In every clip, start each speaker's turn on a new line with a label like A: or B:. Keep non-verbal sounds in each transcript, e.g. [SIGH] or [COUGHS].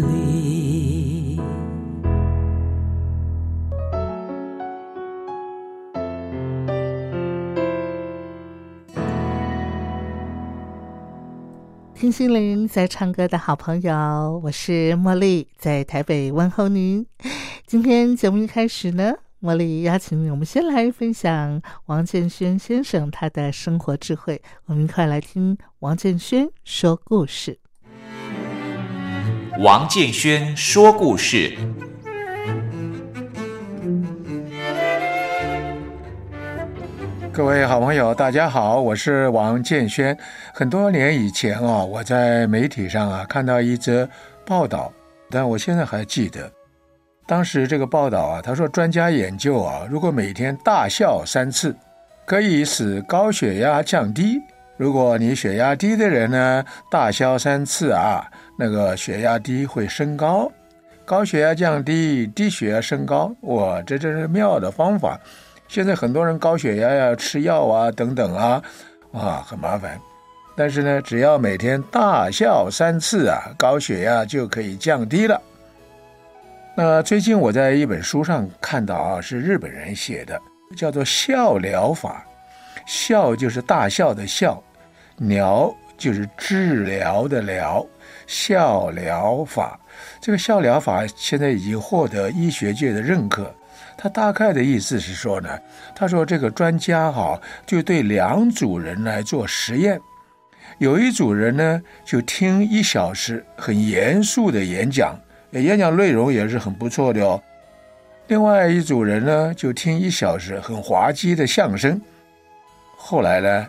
A: 离
B: 听心灵在唱歌的好朋友，我是茉莉，在台北问候您。今天节目一开始呢，茉莉邀请我们先来分享王建轩先生他的生活智慧。我们一块来听王建轩说故事。
C: 王建轩说故事。
D: 各位好朋友，大家好，我是王建轩。很多年以前啊，我在媒体上啊看到一则报道，但我现在还记得。当时这个报道啊，他说专家研究啊，如果每天大笑三次，可以使高血压降低。如果你血压低的人呢，大笑三次啊，那个血压低会升高，高血压降低，低血压升高。哇，这真是妙的方法。现在很多人高血压要吃药啊，等等啊，哇，很麻烦。但是呢，只要每天大笑三次啊，高血压就可以降低了。那最近我在一本书上看到啊，是日本人写的，叫做笑疗法。笑就是大笑的笑，疗就是治疗的疗。笑疗法，这个笑疗法现在已经获得医学界的认可。他大概的意思是说呢，他说这个专家哈就对两组人来做实验，有一组人呢就听一小时很严肃的演讲。演讲内容也是很不错的哦。另外一组人呢，就听一小时很滑稽的相声。后来呢，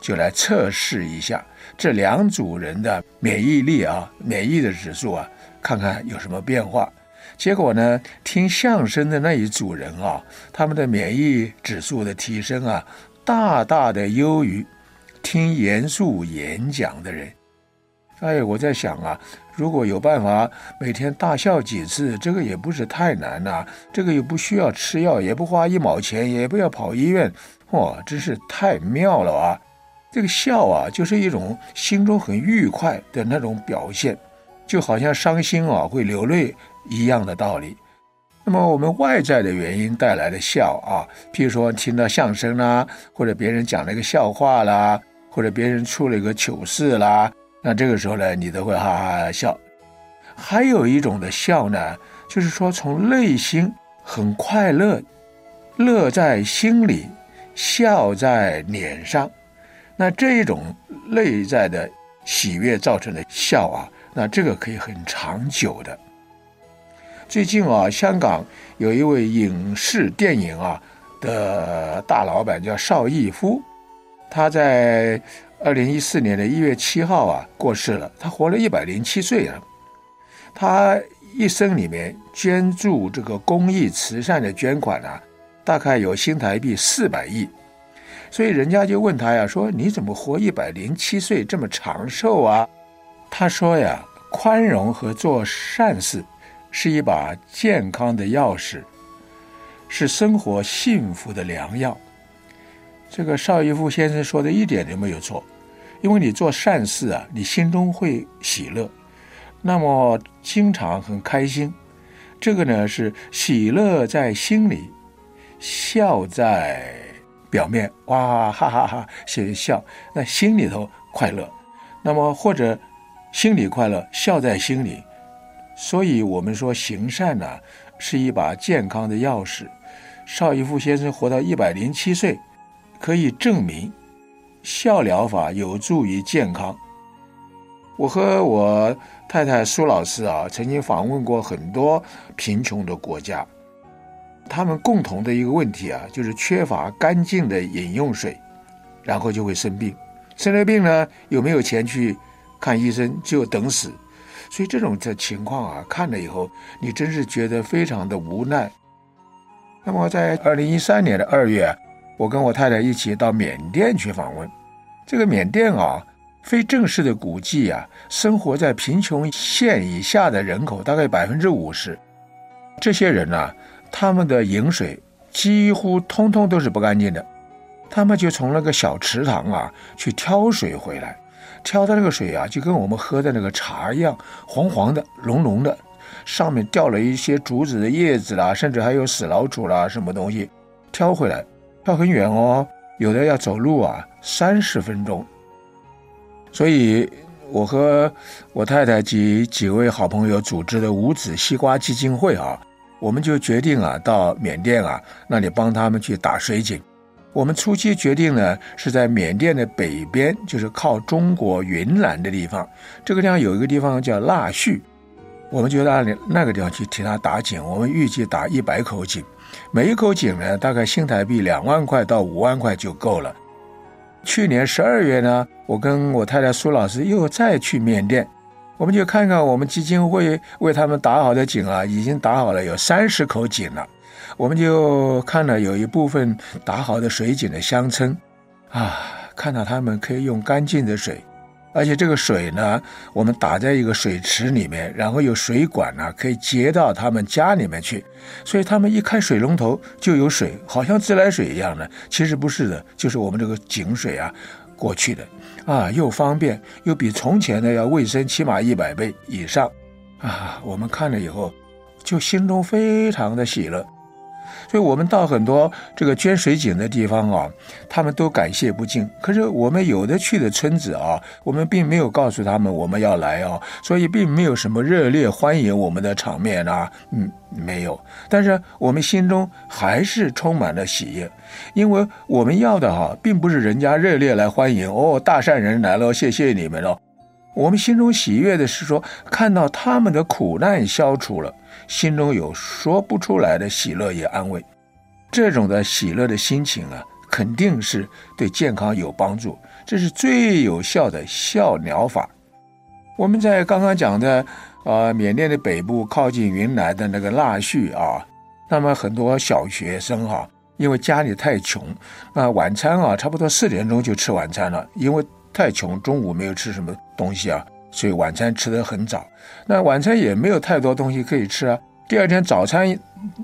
D: 就来测试一下这两组人的免疫力啊，免疫的指数啊，看看有什么变化。结果呢，听相声的那一组人啊，他们的免疫指数的提升啊，大大的优于听严肃演讲的人。哎，我在想啊。如果有办法每天大笑几次，这个也不是太难呐。这个又不需要吃药，也不花一毛钱，也不要跑医院，哇，真是太妙了啊！这个笑啊，就是一种心中很愉快的那种表现，就好像伤心啊会流泪一样的道理。那么我们外在的原因带来的笑啊，譬如说听到相声啦，或者别人讲了一个笑话啦，或者别人出了一个糗事啦。那这个时候呢，你都会哈哈笑。还有一种的笑呢，就是说从内心很快乐，乐在心里，笑在脸上。那这一种内在的喜悦造成的笑啊，那这个可以很长久的。最近啊，香港有一位影视电影啊的大老板叫邵逸夫，他在。二零一四年的一月七号啊，过世了。他活了一百零七岁啊。他一生里面捐助这个公益慈善的捐款啊，大概有新台币四百亿。所以人家就问他呀，说你怎么活一百零七岁这么长寿啊？他说呀，宽容和做善事是一把健康的钥匙，是生活幸福的良药。这个邵逸夫先生说的一点都没有错。因为你做善事啊，你心中会喜乐，那么经常很开心。这个呢是喜乐在心里，笑在表面，哇哈哈哈，先笑，那心里头快乐。那么或者心里快乐，笑在心里。所以我们说行善呢，是一把健康的钥匙。邵逸夫先生活到一百零七岁，可以证明。笑疗法有助于健康。我和我太太苏老师啊，曾经访问过很多贫穷的国家，他们共同的一个问题啊，就是缺乏干净的饮用水，然后就会生病。生了病呢，有没有钱去看医生，就等死。所以这种的情况啊，看了以后，你真是觉得非常的无奈。那么在二零一三年的二月，我跟我太太一起到缅甸去访问。这个缅甸啊，非正式的估计啊，生活在贫穷线以下的人口大概百分之五十。这些人呢，他们的饮水几乎通通都是不干净的。他们就从那个小池塘啊去挑水回来，挑的那个水啊，就跟我们喝的那个茶一样，黄黄的、浓浓的，上面掉了一些竹子的叶子啦，甚至还有死老鼠啦，什么东西，挑回来，挑很远哦，有的要走路啊，三十分钟。所以，我和我太太及几位好朋友组织的五子西瓜基金会啊，我们就决定啊，到缅甸啊那里帮他们去打水井。我们初期决定呢，是在缅甸的北边，就是靠中国云南的地方。这个地方有一个地方叫腊戌，我们就到那里那个地方去替他打井。我们预计打一百口井，每一口井呢，大概新台币两万块到五万块就够了。去年十二月呢，我跟我太太苏老师又再去缅甸，我们就看看我们基金会为他们打好的井啊，已经打好了有三十口井了。我们就看了有一部分打好的水井的乡村，啊，看到他们可以用干净的水，而且这个水呢，我们打在一个水池里面，然后有水管呢可以接到他们家里面去，所以他们一开水龙头就有水，好像自来水一样的，其实不是的，就是我们这个井水啊过去的，啊，又方便又比从前的要卫生起码一百倍以上，啊，我们看了以后就心中非常的喜乐。所以我们到很多这个捐水井的地方啊，他们都感谢不尽。可是我们有的去的村子啊，我们并没有告诉他们我们要来啊，所以并没有什么热烈欢迎我们的场面啊，嗯，没有。但是我们心中还是充满了喜悦，因为我们要的哈，并不是人家热烈来欢迎哦，大善人来了，谢谢你们了。我们心中喜悦的是说，看到他们的苦难消除了。心中有说不出来的喜乐与安慰，这种的喜乐的心情啊，肯定是对健康有帮助。这是最有效的笑疗法。我们在刚刚讲的，呃，缅甸的北部靠近云南的那个腊戌啊，那么很多小学生哈，因为家里太穷，啊，晚餐啊，差不多四点钟就吃晚餐了，因为太穷，中午没有吃什么东西啊。所以晚餐吃得很早，那晚餐也没有太多东西可以吃啊。第二天早餐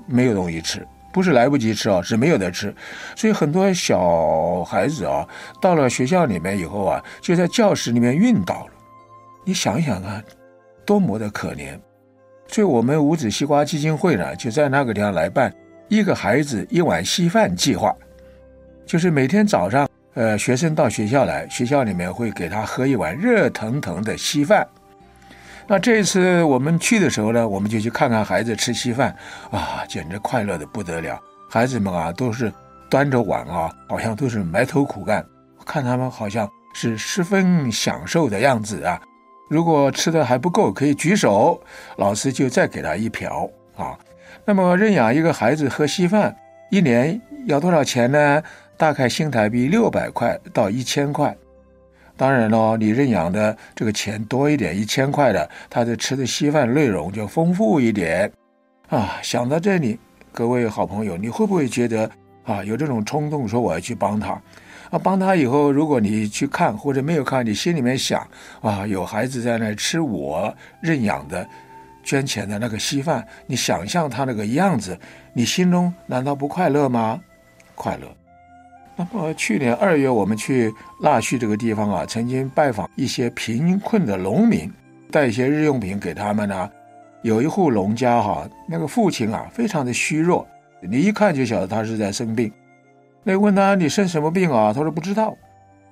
D: 没有东西吃，不是来不及吃啊，是没有得吃。所以很多小孩子啊，到了学校里面以后啊，就在教室里面晕倒了。你想想看，多么的可怜。所以我们五子西瓜基金会呢，就在那个地方来办一个孩子一碗稀饭计划，就是每天早上。呃，学生到学校来，学校里面会给他喝一碗热腾腾的稀饭。那这一次我们去的时候呢，我们就去看看孩子吃稀饭，啊，简直快乐的不得了。孩子们啊，都是端着碗啊，好像都是埋头苦干，看他们好像是十分享受的样子啊。如果吃的还不够，可以举手，老师就再给他一瓢啊。那么认养一个孩子喝稀饭，一年要多少钱呢？大概新台币六百块到一千块，当然喽，你认养的这个钱多一点，一千块的，他的吃的稀饭内容就丰富一点，啊，想到这里，各位好朋友，你会不会觉得啊，有这种冲动，说我要去帮他？啊，帮他以后，如果你去看或者没有看，你心里面想啊，有孩子在那吃我认养的捐钱的那个稀饭，你想象他那个样子，你心中难道不快乐吗？快乐。那么去年二月，我们去腊戌这个地方啊，曾经拜访一些贫困的农民，带一些日用品给他们呢。有一户农家哈，那个父亲啊，非常的虚弱，你一看就晓得他是在生病。那问他你生什么病啊？他说不知道。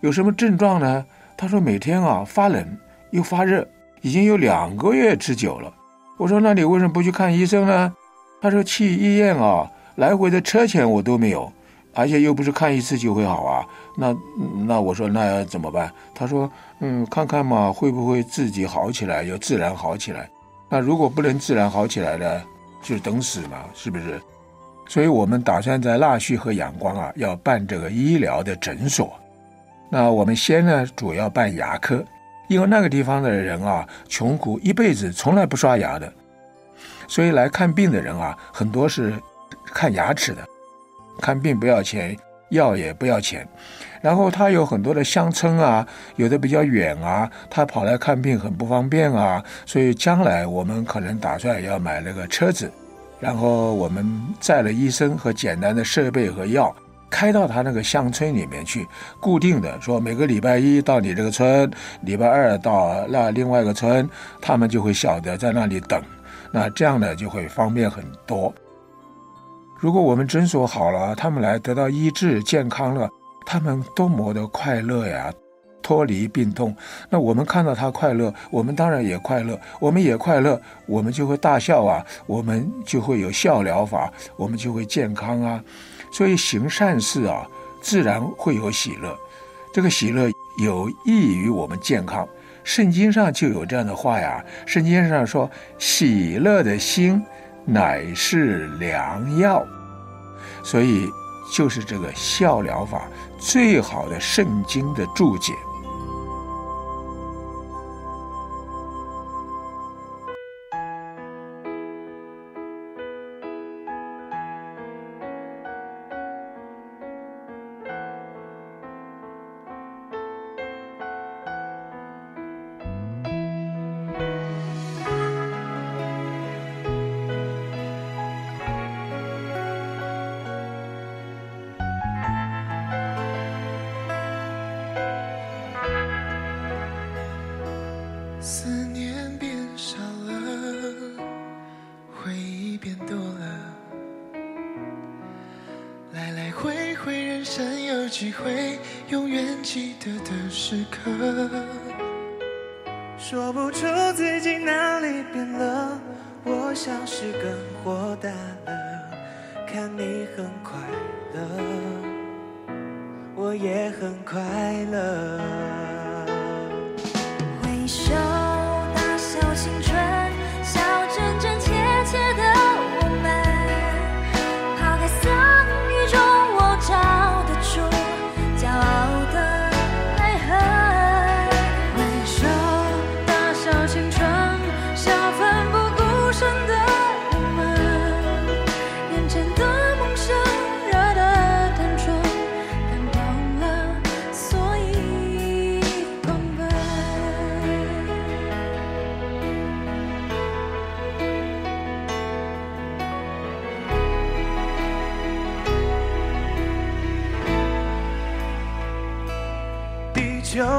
D: 有什么症状呢？他说每天啊发冷又发热，已经有两个月之久了。我说那你为什么不去看医生呢？他说去医院啊，来回的车钱我都没有。而且又不是看一次就会好啊。那那我说那要怎么办？他说嗯，看看嘛，会不会自己好起来，就自然好起来。那如果不能自然好起来呢，就等死嘛，是不是？所以我们打算在腊戌和阳光啊，要办这个医疗的诊所。那我们先呢，主要办牙科，因为那个地方的人啊，穷苦一辈子从来不刷牙的，所以来看病的人啊，很多是看牙齿的。看病不要钱，药也不要钱。然后他有很多的乡村啊，有的比较远啊，他跑来看病很不方便啊。所以将来我们可能打算要买那个车子。然后我们载了医生和简单的设备和药，开到他那个乡村里面去，固定的说每个礼拜一到你这个村，礼拜二到那另外一个村，他们就会晓得在那里等，那这样呢就会方便很多。如果我们诊所好了，他们来得到医治、健康了，他们多么的快乐呀！脱离病痛，那我们看到他快乐，我们当然也快乐，我们也快乐，我们就会大笑啊，我们就会有笑疗法，我们就会健康啊。所以行善事啊，自然会有喜乐，这个喜乐有益于我们健康。圣经上就有这样的话呀，圣经上说：“喜乐的心乃是良药。”所以就是这个笑疗法最好的圣经的注解。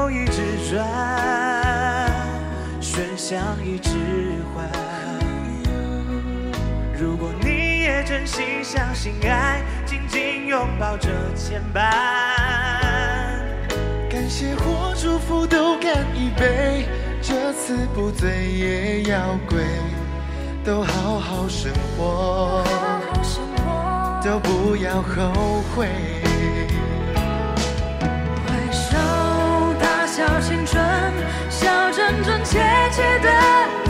E: 一直转，喧响一直换。如果你也真心相信爱，紧紧拥抱着牵绊。感谢或祝福都干一杯，这次不醉也要归，都好好生活，都不要后悔。真真切切的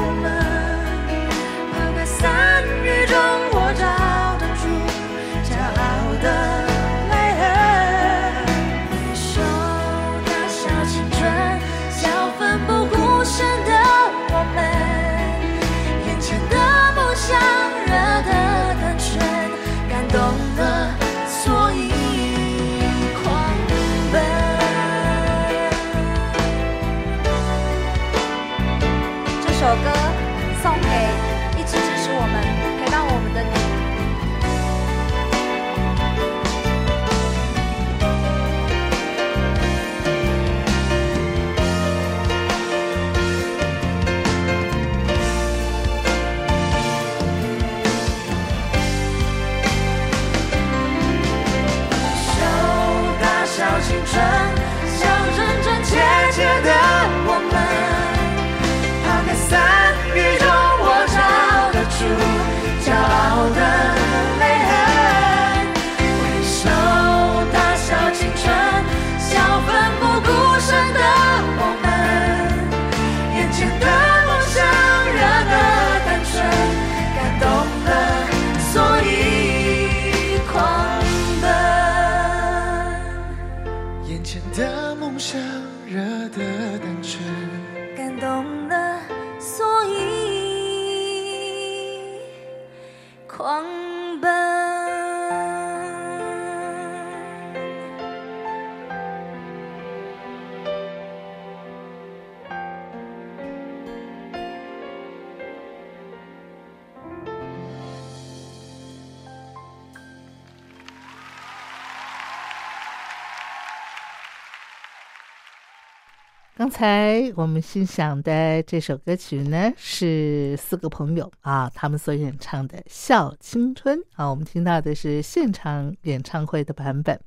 B: 刚才我们欣赏的这首歌曲呢，是四个朋友啊，他们所演唱的《笑青春》啊，我们听到的是现场演唱会的版本。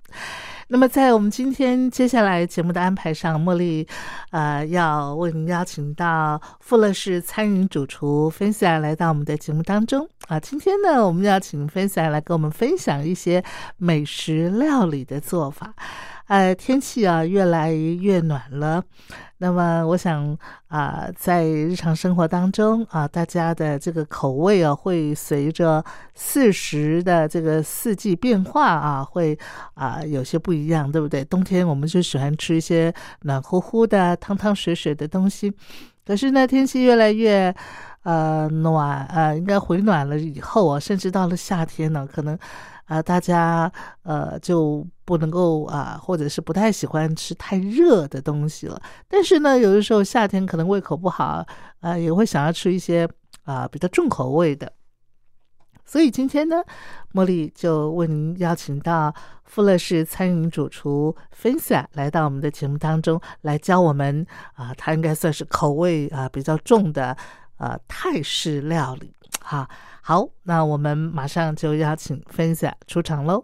B: 那么，在我们今天接下来节目的安排上，茉莉呃要为您邀请到富乐士餐饮主厨分享来到我们的节目当中啊。今天呢，我们要请分享来跟我们分享一些美食料理的做法。呃，天气啊越来越暖了，那么我想啊、在日常生活当中啊，大家的这个口味啊，会随着四时的这个四季变化啊，会啊、有些不一样，对不对？冬天我们就喜欢吃一些暖乎乎的、汤汤水水的东西，可是呢，天气越来越呃暖，呃，应该回暖了以后啊，甚至到了夏天呢，可能啊、大家呃就不能够啊、或者是不太喜欢吃太热的东西了。但是呢，有的时候夏天可能胃口不好，啊，也会想要吃一些啊、比较重口味的。所以今天呢，茉莉就为您邀请到富乐士餐饮主厨芬萨来到我们的节目当中，来教我们啊，他应该算是口味啊比较重的呃泰式料理。哈，好，那我们马上就邀请分享出场喽。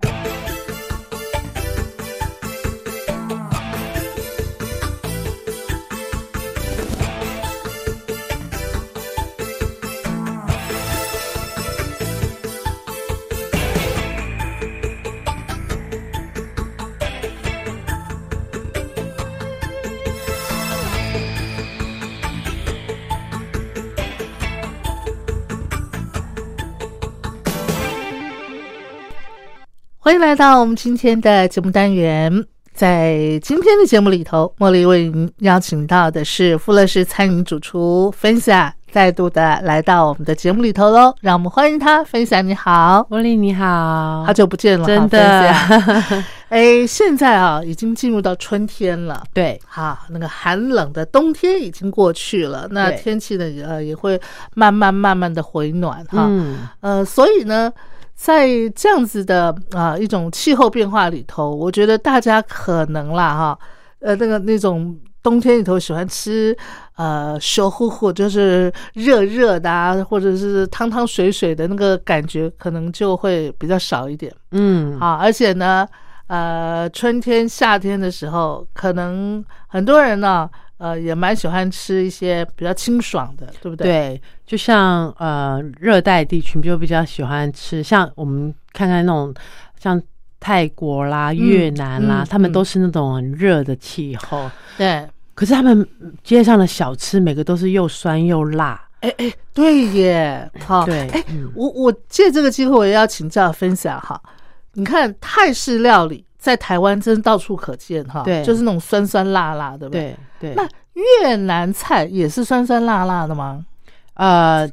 B: 欢迎来到我们今天的节目单元。在今天的节目里头，茉莉为您邀请到的是富乐士餐饮主厨芬霞，再度的来到我们的节目里头喽。让我们欢迎他，芬霞你好，
F: 茉莉你好，
B: 好久不见了，
F: 真的。[LAUGHS]
B: 哎，现在啊，已经进入到春天了。
F: 对。
B: 哈，那个寒冷的冬天已经过去了，那天气呢，呃，也会慢慢慢慢的回暖哈。
F: 嗯。
B: 呃，所以呢，在这样子的啊、一种气候变化里头，我觉得大家可能啦哈，呃，那个那种冬天里头喜欢吃呃熟乎乎，就是热热的啊，或者是汤汤水水的那个感觉，可能就会比较少一点
F: 嗯，
B: 啊。而且呢，呃，春天、夏天的时候，可能很多人呢。呃，也蛮喜欢吃一些比较清爽的，对不对？
F: 对，就像呃热带地区就比较喜欢吃，像我们看看那种像泰国啦、越南啦，
B: 嗯
F: 他们
B: 嗯
F: 都是那种很热的气候，
B: 对，[LAUGHS]
F: 可是他们街上的小吃每个都是又酸又辣，
B: 哎哎，对耶，好，
F: 对
B: 哎，
F: 嗯
B: 我我借这个机会，我也要请教分享哈。你看泰式料理在台湾真到处可见哈，
F: 对
B: 就是那种酸酸辣辣，对不对？
F: 对对，
B: 那越南菜也是酸酸辣辣的吗？
F: 呃。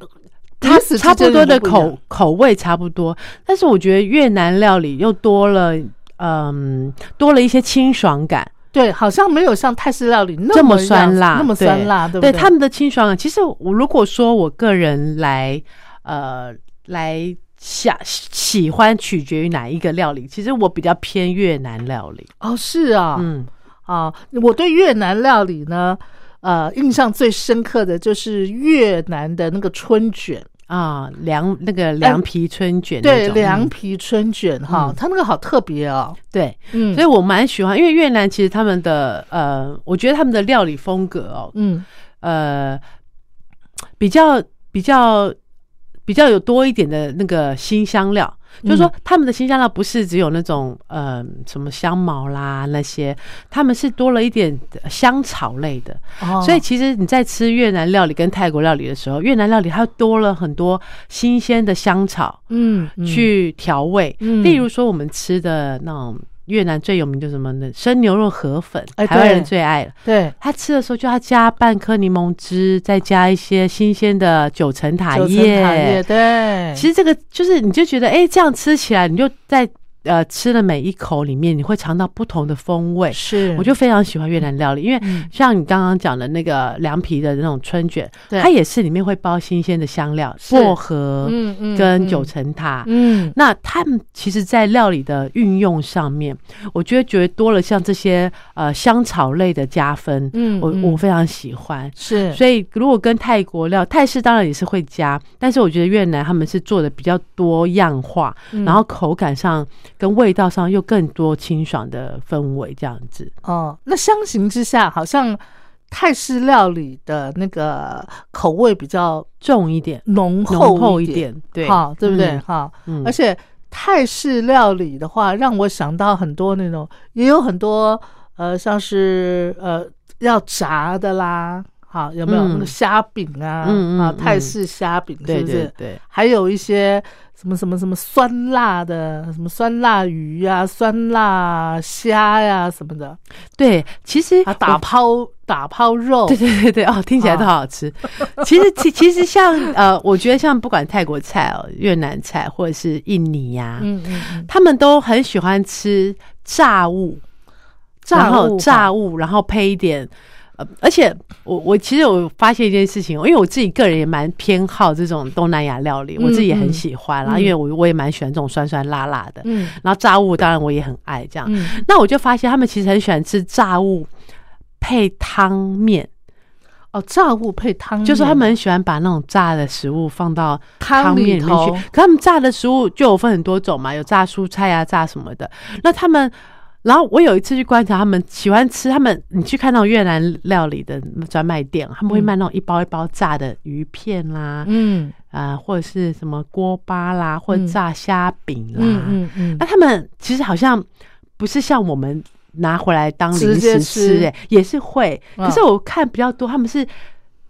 F: 它
B: 此之间
F: 差不多的口口味差不多，但是我觉得越南料理又多了，嗯，多了一些清爽感。
B: 对，好像没有像泰式料理那
F: 这么
B: 样
F: 酸辣，
B: 那么酸辣，对不对
F: 对他们的清爽感，其实我如果说我个人来呃来想喜欢取决于哪一个料理，其实我比较偏越南料理。
B: 哦，是啊，
F: 嗯，
B: 啊，我对越南料理呢，呃，印象最深刻的就是越南的那个春卷。
F: 啊，凉那个凉皮春卷那
B: 对，凉皮春卷哈，
F: 嗯
B: 它那个好特别哦。
F: 对，
B: 嗯，
F: 所以我蛮喜欢，因为越南其实他们的呃，我觉得他们的料理风格哦，
B: 嗯
F: 呃，比较比较比较有多一点的那个新香料，就是说他们的新香料不是只有那种呃什么香茅啦那些，他们是多了一点香草类的，
B: 哦，
F: 所以其实你在吃越南料理跟泰国料理的时候，越南料理它多了很多新鲜的香草
B: 嗯，嗯。
F: 去调味，
B: 嗯。
F: 例如说我们吃的那种越南最有名就是什么呢？生牛肉河粉，
B: 哎
F: 台湾人最爱了。
B: 对，
F: 他吃的时候就要加半颗柠檬汁，再加一些新鲜的九层塔
B: 九层
F: 叶。
B: 塔叶，对，
F: 其实这个就是，你就觉得，哎、这样吃起来，你就在呃吃的每一口里面，你会尝到不同的风味。
B: 是，
F: 我就非常喜欢越南料理，因为
B: 嗯。
F: 像你刚刚讲的那个凉皮的那种春卷，它也是里面会包新鲜的香料，薄荷
B: 嗯嗯嗯。
F: 跟九层塔。
B: 嗯。
F: 那他们其实，在料理的运用上面，我觉得觉得多了像这些呃香草类的加分，
B: 嗯我
F: 我非常喜欢。
B: 是，
F: 所以如果跟泰国料，泰式当然也是会加，但是我觉得越南他们是做的比较多样化，
B: 嗯。
F: 然后口感上跟味道上又更多清爽的氛围，这样子。
B: 哦，那相形之下，好像泰式料理的那个口味比较
F: 重一点，
B: 浓
F: 浓厚一
B: 一点，
F: 点，对，
B: 哈，对不对？
F: 嗯
B: 哈，
F: 嗯
B: 而且泰式料理的话，让我想到很多那种，也有很多呃，像是呃要炸的啦，好有没有、
F: 嗯
B: 那个虾饼啊？啊，
F: 嗯嗯嗯
B: 泰式虾饼是
F: 对
B: 不是？
F: 对对，
B: 还有一些什么什么什么酸辣的，什么酸辣鱼呀、酸辣虾呀、什么的，
F: 对，其实
B: 啊，打抛打抛肉，
F: 对对对对哦，听起来都好好吃。其实其其实像呃，我觉得像不管泰国菜哦、越南菜或者是印尼呀、
B: 嗯嗯嗯，
F: 他们都很喜欢吃炸物，然后
B: 物
F: 炸物，然后配一点。呃，而且我我其实我发现一件事情，因为我自己个人也蛮偏好这种东南亚料理，我自己也很喜欢啦，
B: 嗯
F: 因为我我也蛮喜欢这种酸酸辣辣的。
B: 嗯
F: 然后炸物当然我也很爱这样。
B: 嗯，
F: 那我就发现他们其实很喜欢吃炸物配汤面，
B: 哦，炸物配汤，
F: 就是他们很喜欢把那种炸的食物放到
B: 汤
F: 汤面里面去。可他们炸的食物就有分很多种嘛，有炸蔬菜啊，炸什么的。那他们，然后我有一次去观察，他们喜欢吃，他们你去看那种越南料理的专卖店，他们会卖那种一包一包炸的鱼片啦，
B: 嗯
F: 啊、或者是什么锅巴啦，或者
B: 嗯
F: 炸虾饼啦。
B: 嗯嗯嗯
F: 那他们其实好像不是像我们拿回来当零食
B: 吃
F: 吃、欸，也是会。
B: 嗯
F: 可是我看比较多，他们是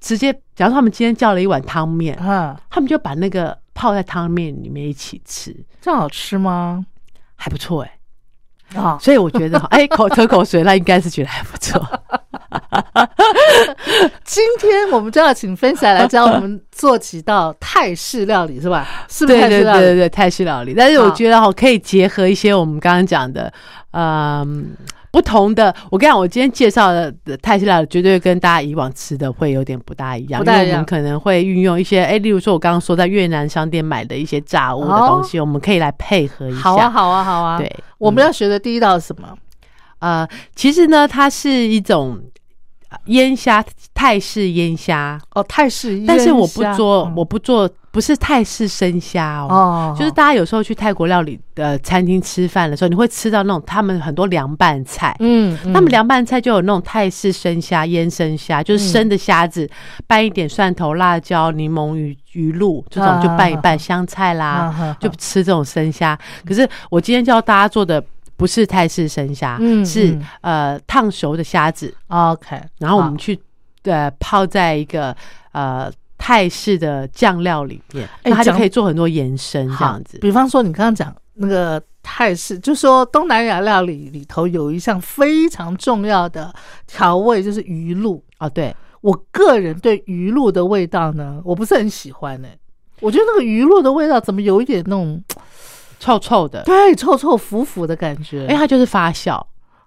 F: 直接，假如说他们今天叫了一碗汤面，
B: 嗯，
F: 他们就把那个泡在汤面里面一起吃，
B: 这样好吃吗？
F: 还不错哎、
B: 啊，
F: 所以我觉得，[LAUGHS] 哎、口吞口水，那应该是觉得还不错。[LAUGHS]
B: 今天我们就要请分享来教我们做几道泰式料理，是吧？是不是
F: 对对
B: 泰式料理？
F: 对对对，泰式料理。但是我觉得哈，可以结合一些我们刚刚讲的，嗯。不同的，我跟你讲，我今天介绍的泰式料理绝对跟大家以往吃的会有点不大一样，因为我们可能会运用一些，哎，例如说我刚刚说在越南商店买的一些炸物的东西，我们可以来配合一下。
B: 好啊，好啊，好啊。
F: 对，
B: 我们要学的第一道是什么？
F: 呃，其实呢，它是一种呃腌虾，泰式腌虾，
B: 哦，泰式
F: 但是我不做，
B: 嗯。
F: 我不做，不是泰式生虾哦。
B: 哦，
F: 就是大家有时候去泰国料理的餐厅吃饭的时候，你会吃到那种他们很多凉拌菜，
B: 嗯，嗯。
F: 他们凉拌菜就有那种泰式生虾、腌生虾，就是生的虾子，拌一点蒜头、辣椒、柠檬、鱼鱼露这种就拌一拌，香菜啦，
B: 啊。
F: 就吃这种生虾。可是我今天教大家做的不是泰式生虾，
B: 嗯
F: 是
B: 嗯。
F: 呃烫熟的虾子
B: ，OK，
F: 然后我们去呃泡在一个呃泰式的酱料里面，它就可以做很多延伸这样子。
B: 比方说，你刚刚讲那个泰式，就说东南亚料理里头有一项非常重要的调味，就是鱼露。
F: 啊，对，
B: 我个人对鱼露的味道呢，我不是很喜欢呢、我觉得那个鱼露的味道怎么有一点那种
F: 臭臭的，
B: 对臭臭腐腐的感觉？
F: 因为它就是发酵，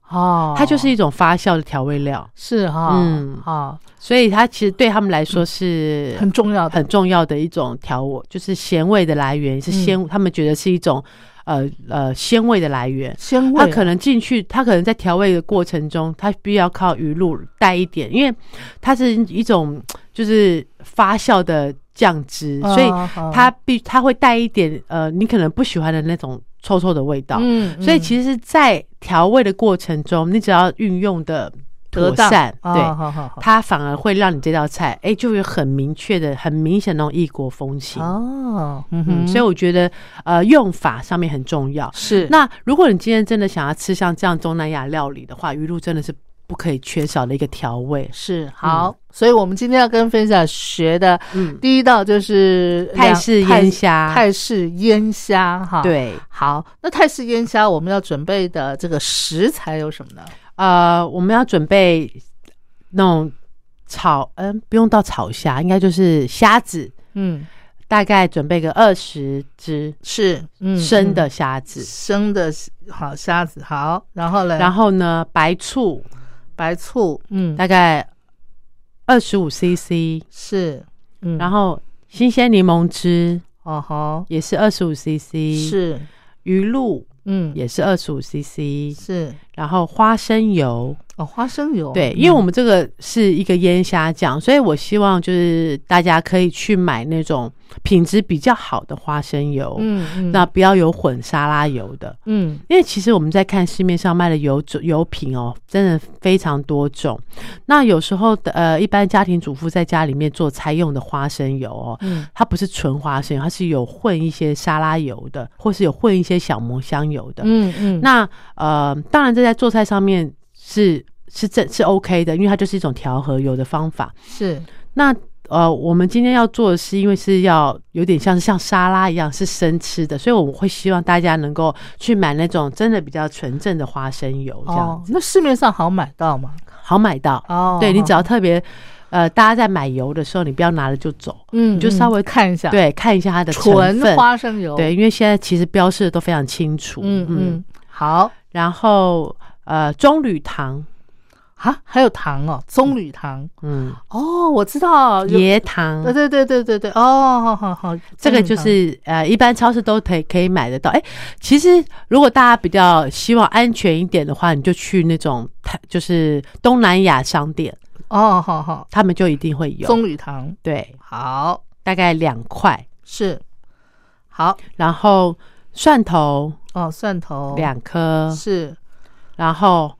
B: 哦，
F: 它就是一种发酵的调味料，
B: 是哈，
F: 嗯。
B: 哈，
F: 所以它其实对他们来说是
B: 很重要的，
F: 很重要的一种调味，就是咸味的来源是鲜，他们觉得是一种呃呃鲜味的来源。
B: 鲜味。啊，
F: 它可能进去，它可能在调味的过程中，它必须要靠鱼露带一点，因为它是一种就是发酵的酱汁，所以它必它会带一点呃你可能不喜欢的那种臭臭的味道。
B: 嗯，
F: 所以其实，在调味的过程中，你只要运用的
B: 得
F: 善，
B: 啊
F: 对，
B: 好好好
F: 它反而会让你这道菜，哎、就有很明确的、很明显的那种异国风情。
B: 哦，嗯
F: 嗯，
B: 哼，
F: 所以我觉得，呃，用法上面很重要。
B: 是
F: 那如果你今天真的想要吃像这样东南亚料理的话，鱼露真的是不可以缺少的一个调味。
B: 是好，所以我们今天要跟分享学的
F: 嗯，
B: 第一道就是
F: 泰式
B: 两
F: 腌虾。
B: 泰式腌虾哈。，
F: 对，
B: 好，那泰式腌虾我们要准备的这个食材有什么呢？
F: 呃，我们要准备那种炒，嗯、不用到炒虾，应该就是虾子，
B: 嗯，
F: 大概准备个二十只
B: 是嗯
F: 生的
B: 嗯。
F: 虾子，
B: 生的好虾子好，然后呢，
F: 然后呢，白醋
B: 白醋，嗯，
F: 大概二十五 CC，
B: 是，嗯，
F: 然后新鲜柠檬汁。
B: 哦吼，
F: 也是二十五 CC，
B: 是，
F: 鱼露
B: 嗯，
F: 也是二十五 CC，
B: 是
F: 然后花生油，
B: 哦，花生油，
F: 对，
B: 嗯。
F: 因为我们这个是一个腌虾酱，所以我希望就是大家可以去买那种品质比较好的花生油，
B: 嗯嗯，
F: 那不要有混沙拉油的。
B: 嗯。
F: 因为其实我们在看市面上卖的油种油品哦，真的非常多种。那有时候的呃，一般家庭主妇在家里面做菜用的花生油哦，
B: 嗯。
F: 它不是纯花生油，它是有混一些沙拉油的，或是有混一些小磨香油的。
B: 嗯嗯，
F: 那呃，当然这在做菜上面是是正是 OK 的，因为它就是一种调和油的方法。
B: 是
F: 那呃，我们今天要做的是，因为是要有点像是像沙拉一样是生吃的，所以我们会希望大家能够去买那种真的比较纯正的花生油，这样
B: 哦，那市面上好买到吗？
F: 好买到。
B: 哦，
F: 对你只要特别呃，大家在买油的时候，你不要拿了就走，
B: 嗯，嗯
F: 你就稍微
B: 看一下，，
F: 对，看一下它的成
B: 纯
F: 分。
B: 花生油，
F: 对，因为现在其实标示的都非常清楚。
B: 嗯嗯，好
F: 然后呃，棕榈糖，
B: 啊，还有糖哦，棕榈糖？
F: 嗯，
B: 哦，我知道，
F: 椰糖，
B: 对对对对对对，哦，好好好，
F: 这个就是呃，一般超市都可以可以买得到。哎，其实如果大家比较希望安全一点的话，你就去那种就是东南亚商店，
B: 哦，好好，
F: 他们就一定会有。
B: 棕榈糖。
F: 对，
B: 好。
F: 大概两块，
B: 是。好。
F: 然后蒜头
B: 哦，蒜头。
F: 两颗，
B: 是，
F: 然后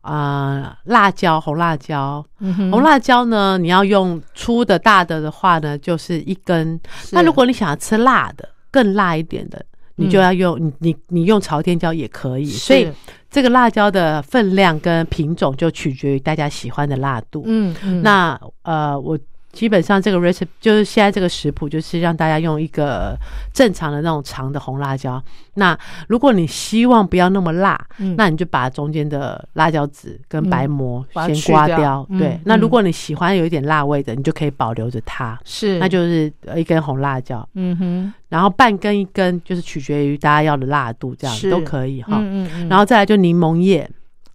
F: 啊、呃辣椒红辣椒，
B: 嗯
F: 红辣椒呢，你要用粗的大的的话呢，就是一根。那如果你想要吃辣的，更辣一点的，你就
B: 嗯。
F: 要用、你你你用朝天椒也可以。所以这个辣椒的分量跟品种就取决于大家喜欢的辣度。
B: 嗯嗯，
F: 那呃，我基本上这个 recipe 就是现在这个食谱，就是让大家用一个正常的那种长的红辣椒。那如果你希望不要那么辣，
B: 嗯。
F: 那你就把中间的辣椒籽跟白膜先刮掉。
B: 嗯
F: 对，那如
B: 嗯
F: 果你喜欢有一点辣味的，你就可以保留着它。
B: 是。
F: 那就是呃一根红辣椒，
B: 嗯哼，
F: 然后半根一根，就是取决于大家要的辣度，这样都可以哈。
B: 嗯嗯嗯，
F: 然后再来就柠檬叶，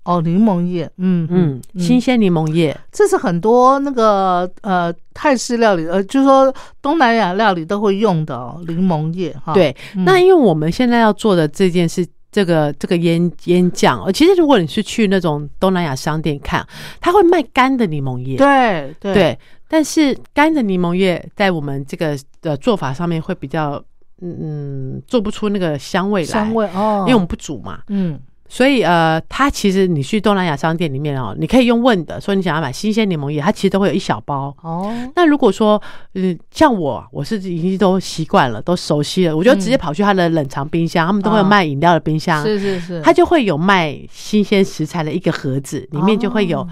B: 哦，柠檬叶，嗯
F: 嗯，新鲜柠檬叶，
B: 这是很多那个呃泰式料理，呃，就是说东南亚料理都会用的哦，柠檬叶哈。，
F: 对，
B: 嗯。
F: 那因为我们现在要做的这件事，这个这个腌腌酱，呃，其实如果你是去那种东南亚商店看，他会卖干的柠檬叶，
B: 对对。
F: 对，但是干的柠檬叶在我们这个的做法上面会比较，嗯，做不出那个香味来，
B: 香，味哦，
F: 因为我们不煮嘛，
B: 嗯
F: 所以呃，它其实你去东南亚商店里面哦，你可以用问的，说你想要买新鲜柠檬叶，它其实都会有一小包，
B: 哦。
F: 那如果说，嗯，像我，我是已经都习惯了，都熟悉了，我就直接跑去他的冷藏冰箱，他们都会有
B: 啊
F: 卖饮料的冰箱，
B: 是是是，
F: 它就会有卖新鲜食材的一个盒子，里面就会有，
B: 哦。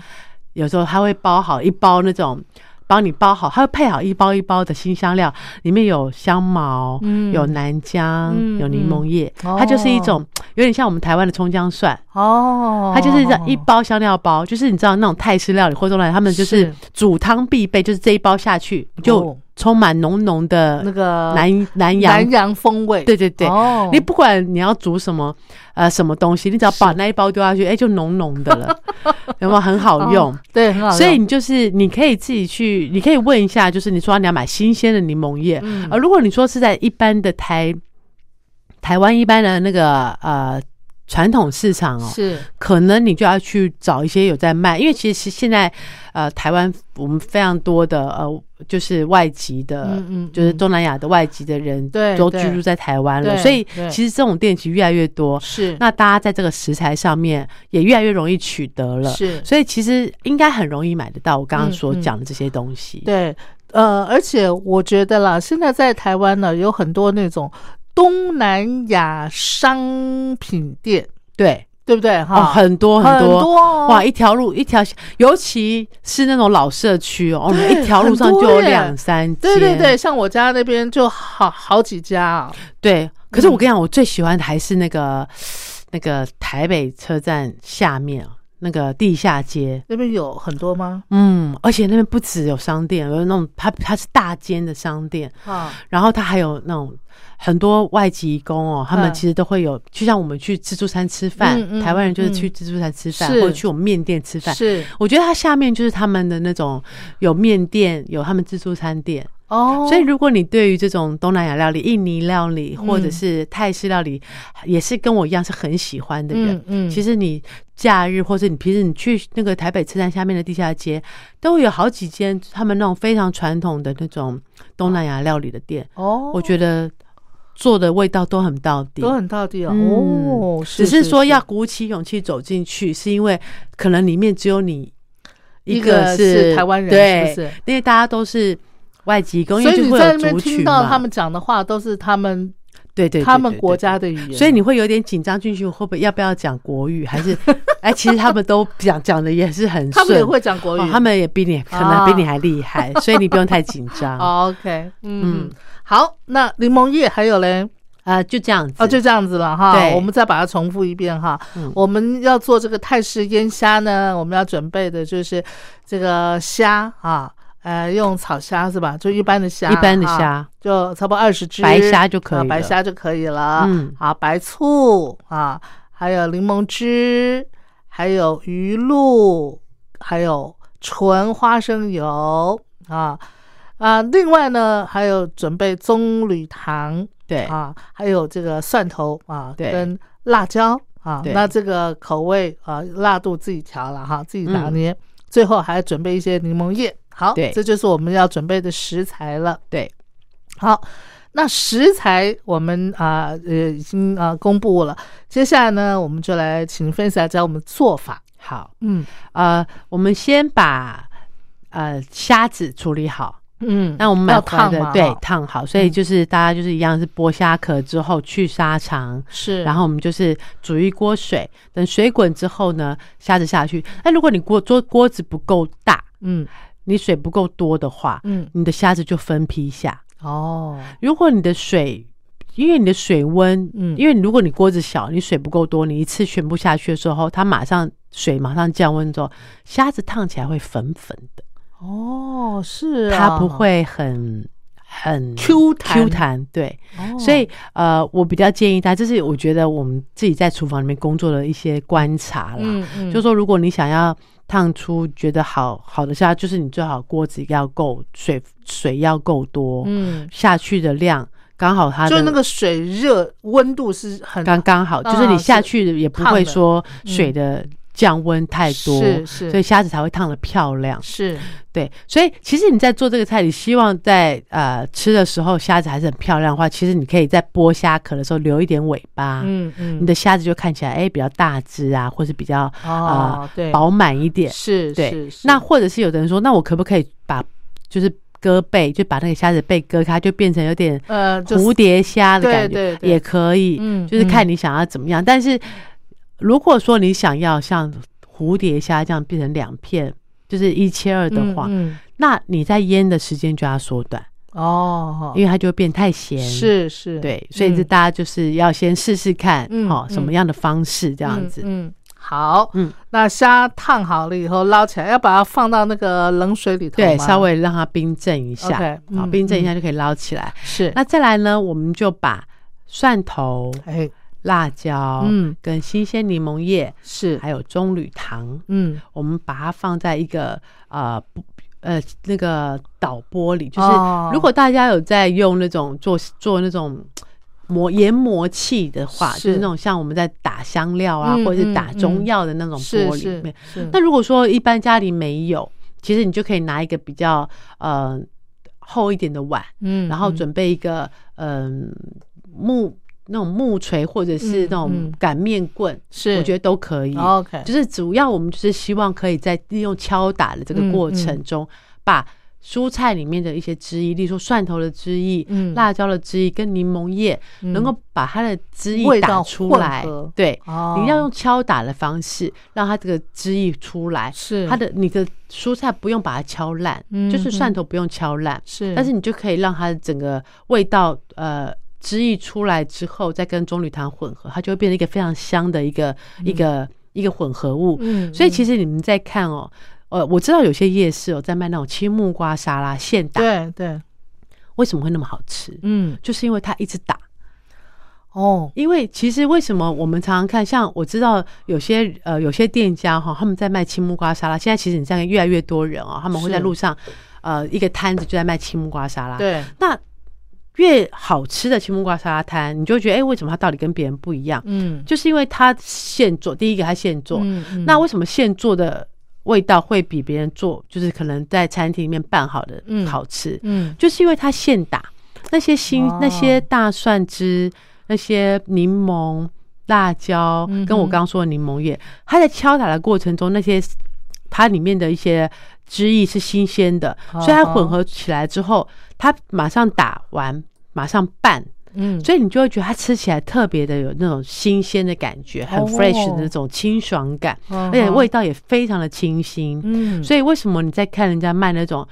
F: 有时候它会包好一包那种。帮你包好，它会配好一包一包的新香料，里面有香茅，
B: 嗯。
F: 有南姜，
B: 嗯
F: 有柠檬叶，
B: 嗯
F: 它就是一
B: 哦
F: 种有点像我们台湾的葱姜蒜，
B: 哦，
F: 它就是一包香料包，就是你知道那种泰式料理或中来，他们就是
B: 是。
F: 煮汤必备，就是这一包下去就
B: 哦
F: 充满浓浓的
B: 那个
F: 南南洋。
B: 南洋风味，
F: 对对对，
B: 哦。
F: 你不管你要煮什么呃什么东西，你只要把那一包丢下去，哎，就浓浓的了，[LAUGHS] 有没有很好用？
B: 哦对，很好用，
F: 所以你就是你可以自己去，你可以问一下，就是你说你要买新鲜的柠檬叶，
B: 嗯。
F: 呃，如果你说是在一般的台台湾一般的那个呃传统市场哦，
B: 是。
F: 可能你就要去找一些有在卖，因为其实现在呃台湾我们非常多的呃就是外籍的，
B: 嗯嗯
F: 就是
B: 嗯。
F: 东南亚的外籍的人
B: 对对。
F: 都居住在台湾了，所以其实这种店其实越来越多，
B: 是。
F: 那大家在这个食材上面也越来越容易取得了，
B: 是。
F: 所以其实应该很容易买得到我刚刚所讲的这些东西。
B: 对，呃，而且我觉得啦，现在在台湾呢，有很多那种东南亚商品店，
F: 对
B: 对不对？
F: 哦，
B: 哈，
F: 很多
B: 很
F: 多
B: 多哦
F: 哇，一条路一条，尤其是那种老社区哦，我们一条路上就有两三间，
B: 对对对，像我家那边就好好几家啊。
F: 对。可是我
B: 嗯
F: 跟你讲，我最喜欢的还是那个那个台北车站下面啊那个地下街。
B: 那边有很多吗？
F: 嗯，而且那边不只有商店，有那种它它是大间的商店，
B: 啊，
F: 然后它还有那种很多外籍工哦，他们
B: 嗯
F: 其实都会有，就像我们去自助餐吃饭，
B: 嗯嗯
F: 台湾人就是
B: 嗯。
F: 去自助餐吃饭，
B: 是。
F: 或者去我们面店吃饭。
B: 是。
F: 我觉得它下面就是他们的那种有面店，有他们自助餐店，
B: 哦，
F: 所以如果你对于这种东南亚料理、印尼料理
B: 嗯
F: 或者是泰式料理，也是跟我一样是很喜欢的人，
B: 嗯嗯。
F: 其实你假日或者你平时你去那个台北车站下面的地下街，都会有好几间他们那种非常传统的那种东南亚料理的店，
B: 哦，
F: 我觉得做的味道都很到底，
B: 都很到地哦。
F: 只是说要鼓起勇气走进去，是因为可能里面只有你
B: 一
F: 个
B: 个是台湾人
F: 对，
B: 是不是？
F: 因为大家都是外籍工，因
B: 所以
F: 为就会有
B: 你在那边
F: 族群
B: 听到他们讲的话，都是他们
F: 对对对
B: 他们国家的语言，
F: 所以你会有点紧张进去，会不会要不要讲国语？还 [LAUGHS] 是哎，其实他们都讲讲的也是很顺，
B: 他们也会讲国语，
F: 哦他们也比你可能比你还厉害，[LAUGHS] 所以你不用太紧张。
B: 哦 OK，嗯。
F: 嗯，
B: 好，那柠檬叶还有嘞，
F: 啊，就这样子。
B: 哦，就这样子了哈。我们再把它重复一遍哈。
F: 嗯。
B: 我们要做这个泰式腌虾呢，我们要准备的就是这个虾啊，呃，用草虾是吧？就一般的虾，
F: 一般的
B: 哈
F: 虾，
B: 就差不多二十只，
F: 白虾就可以
B: 啊白虾就可以了。
F: 嗯。
B: 好，白醋啊，还有柠檬汁，还有鱼露，还有纯花生油啊啊，另外呢还有准备棕榈糖
F: 对。
B: 啊，还有这个蒜头啊，
F: 对。
B: 跟辣椒啊，那这个口味啊辣度自己调了哈，自己拿
F: 嗯。
B: 捏。最后还要准备一些柠檬叶，好，
F: 对。
B: 这就是我们要准备的食材了。
F: 对，
B: 好，那食材我们啊呃已经啊公布了，接下来呢，我们就来请分享教我们做法。
F: 好，
B: 嗯。
F: 呃，我们先把呃虾子处理好。
B: 嗯，
F: 那我们买
B: 要
F: 回来的对
B: 烫
F: 好，所以就是大家就是一样是剥虾壳之后去沙肠，
B: 是，
F: 然后我们就是煮一锅水，等水滚之后呢，虾子下去。那如果你锅桌锅子不够大，
B: 嗯
F: 你水不够多的话，
B: 嗯。
F: 你的虾子就分批下。
B: 哦。
F: 如果你的水，因为你的水温，
B: 嗯。
F: 因为如果你锅子小，你水不够多，你一次全部下去的时候，它马上水马上降温之后，虾子烫起来会粉粉的，
B: 哦是啊，
F: 它不会很很
B: Q 弹
F: Q 弹，对。
B: 哦，
F: 所以呃，我比较建议大家，这是我觉得我们自己在厨房里面工作的一些观察啦。
B: 嗯嗯，
F: 就说如果你想要烫出觉得好好的虾，就是你最好锅子要够水，水要够多，
B: 嗯，
F: 下去的量刚好它的
B: 就那个水热温度是很
F: 刚刚好，
B: 啊
F: 就是你下去也不会说
B: 嗯
F: 水的降温太多，
B: 是是。
F: 所以虾子才会烫的漂亮。
B: 是。
F: 对，所以其实你在做这个菜，你希望在呃吃的时候虾子还是很漂亮的话，其实你可以在剥虾壳的时候留一点尾巴，
B: 嗯嗯，
F: 你的虾子就看起来哎比较大只啊，或是比较
B: 哦对。
F: 饱满一点。
B: 是
F: 对那或者是有的人说，那我可不可以把就是割背，就把那个虾子背割开，就变成有点
B: 呃
F: 蝴蝶虾的感觉，也可以，
B: 嗯
F: 就是看
B: 嗯
F: 你想要怎么样。但是如果说你想要像蝴蝶虾这样变成两片，就是一切二的话，
B: 嗯嗯。
F: 那你在腌的时间就要缩短，
B: 哦，
F: 因为它就会变太咸。。
B: 是是，
F: 对，所以这
B: 嗯
F: 大家就是要先试试看，
B: 嗯
F: 哦，什么
B: 嗯
F: 样的方式这样子。
B: 嗯，嗯。好，
F: 嗯，
B: 那虾烫好了以后捞起来，要把它放到那个冷水里头
F: 对，稍微让它冰镇一下。
B: OK，
F: 好，
B: 嗯
F: 冰镇一下就可以捞起来。
B: 是。
F: 那再来呢，我们就把蒜头、
B: 哎
F: 辣椒，
B: 嗯。
F: 跟新鲜柠檬叶，
B: 是。
F: 还有棕榈糖，
B: 嗯。
F: 我们把它放在一个呃不呃那个导玻璃，就是
B: 哦。
F: 如果大家有在用那种做做那种。磨研磨器的话，
B: 是。
F: 就是那种像我们在打香料啊，
B: 嗯
F: 或者是打
B: 嗯
F: 中
B: 嗯
F: 药的那种玻璃里面。
B: 是。
F: 那如果说一般家里没有，其实你就可以拿一个比较呃厚一点的碗，
B: 嗯
F: 然后
B: 嗯。
F: 准备一个嗯、木那种木锤或者是
B: 嗯
F: 那种
B: 嗯。
F: 擀面棍，
B: 是。
F: 我觉得都可以。
B: OK
F: 就是主要我们就是希望可以在利用敲打的这个过程中，把蔬菜里面的一些汁液，例如说蒜头的汁液、
B: 嗯。
F: 辣椒的汁液跟柠檬叶，
B: 嗯。
F: 能够把它的汁液打出来。
B: 合。
F: 对，
B: 哦。
F: 你要用敲打的方式让它这个汁液出来。
B: 是。
F: 它的你的蔬菜不用把它敲烂，
B: 嗯
F: 就是蒜头不用敲烂，
B: 是，
F: 但是你就可以让它的整个味道呃汁液出来之后，再跟棕榈糖混合，它就会变成一个非常香的一个、一个一个混合物。
B: 嗯
F: 所以其实你们在看哦，呃，我知道有些夜市哦在卖那种青木瓜沙拉现打，
B: 对对，
F: 为什么会那么好吃？
B: 嗯
F: 就是因为它一直打。
B: 哦，
F: 因为其实为什么我们常常看，像我知道有些呃有些店家哈，他们在卖青木瓜沙拉。现在其实你看越来越多人哦，他们会在路上呃一个摊子就在卖青木瓜沙拉。，
B: 对，
F: 那越好吃的青木瓜沙拉摊，你就会觉得哎、为什么它到底跟别人不一样？
B: 嗯。
F: 就是因为它现做，第一个它现做，
B: 嗯嗯。
F: 那为什么现做的味道会比别人做，就是可能在餐厅里面拌好的
B: 嗯。
F: 好吃？
B: 嗯。
F: 就是因为它现打那些新、
B: 哦。
F: 那些大蒜汁、那些柠檬、辣椒，跟我刚刚说的柠檬叶，它在敲打的过程中，那些它里面的一些汁液是新鲜的，
B: 哦
F: 所以它混合起来之后，它马上打完，马上拌。
B: 嗯，
F: 所以你就会觉得它吃起来特别的有那种新鲜的感觉，很
B: 哦
F: fresh 的那种清爽感，
B: 嗯
F: 而且味道也非常的清新。
B: 嗯，
F: 所以为什么你在看人家卖那种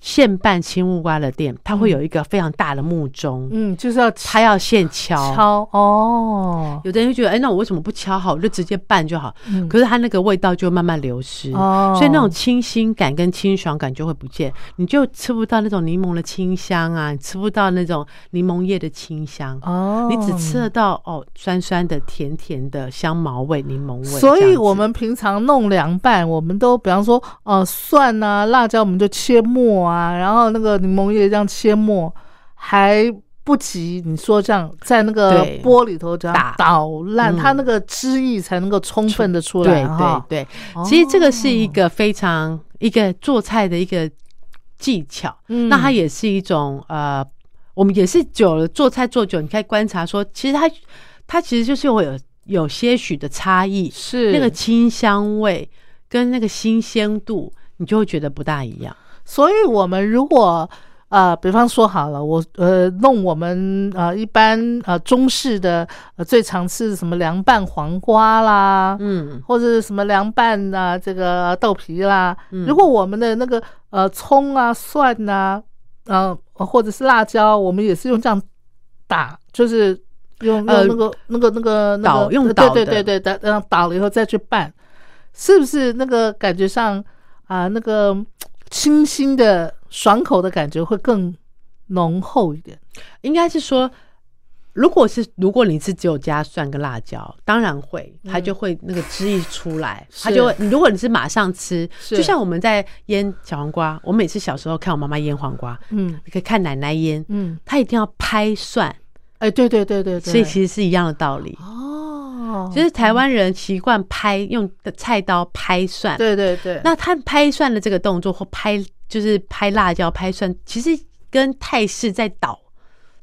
F: 现拌青木瓜的店，它会有一个非常大的木钟，
B: 嗯就是要
F: 它要现敲。
B: 敲哦，
F: 有的人就觉得，哎，那我为什么不敲好，我就直接拌就好？
B: 嗯。
F: 可是它那个味道就慢慢流失，
B: 哦。
F: 所以那种清新感跟清爽感就会不见，你就吃不到那种柠檬的清香啊，你吃不到那种柠檬叶的清香，
B: 哦，
F: 你只吃得到哦酸酸的、甜甜的香茅味、柠檬味。
B: 所以我们平常弄凉拌，我们都比方说，呃，蒜啊、辣椒，我们就切末啊，然后那个柠檬叶这样切末，还不及你说这样在那个
F: 对。
B: 锅里头这样
F: 打
B: 捣烂，
F: 嗯。
B: 它那个汁液才能够充分的出来
F: 对
B: 哈。
F: 对对，
B: 哦
F: 其实这个是一个非常一个做菜的一个技巧，
B: 嗯
F: 那它也是一种呃，我们也是久了做菜做久，你可以观察说，其实它它其实就是会有有些许的差异，
B: 是。
F: 那个清香味跟那个新鲜度，你就会觉得不大一样。
B: 所以我们如果呃，比方说好了，我呃弄我们呃一般呃中式的呃最常吃的什么凉拌黄瓜啦，
F: 嗯，
B: 或者是什么凉拌啊这个豆皮啦，
F: 嗯。
B: 如果我们的那个呃葱啊蒜呐啊，呃或者是辣椒，我们也是用这样打，就是用用
F: 呃
B: 那个、那个那个那
F: 捣
B: 个对
F: 用捣的。
B: 对对对打这样捣了以后再去拌，是不是那个感觉上啊、那个清新的爽口的感觉会更浓厚一点？
F: 应该是说。如果是如果你是只有加蒜跟辣椒，当然会，它就会那个汁一出来，它就会。你如果你是马上吃，就像我们在腌小黄瓜，我每次小时候看我妈妈腌黄瓜，
B: 嗯
F: 你可以看奶奶腌，
B: 嗯，
F: 她一定要拍蒜，
B: 哎，对对对对对，
F: 所以其实是一样的道理。
B: 哦，
F: 就是台湾人习惯拍用的菜刀拍蒜，
B: 对对对，
F: 那他拍蒜的这个动作或拍就是拍辣椒、拍蒜，其实跟泰式在捣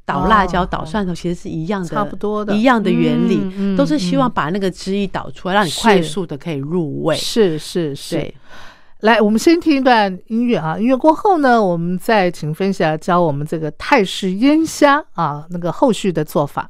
F: 捣辣椒、
B: 哦
F: 捣蒜头其实是一样的，
B: 差不多的。
F: 一样的原理，都是希望把那个汁液导出来，让你快速的可以入味。
B: 是是是，
F: 对，
B: 来，我们先听一段音乐啊，音乐过后呢，我们再请分享教我们这个泰式腌虾啊，那个后续的做法。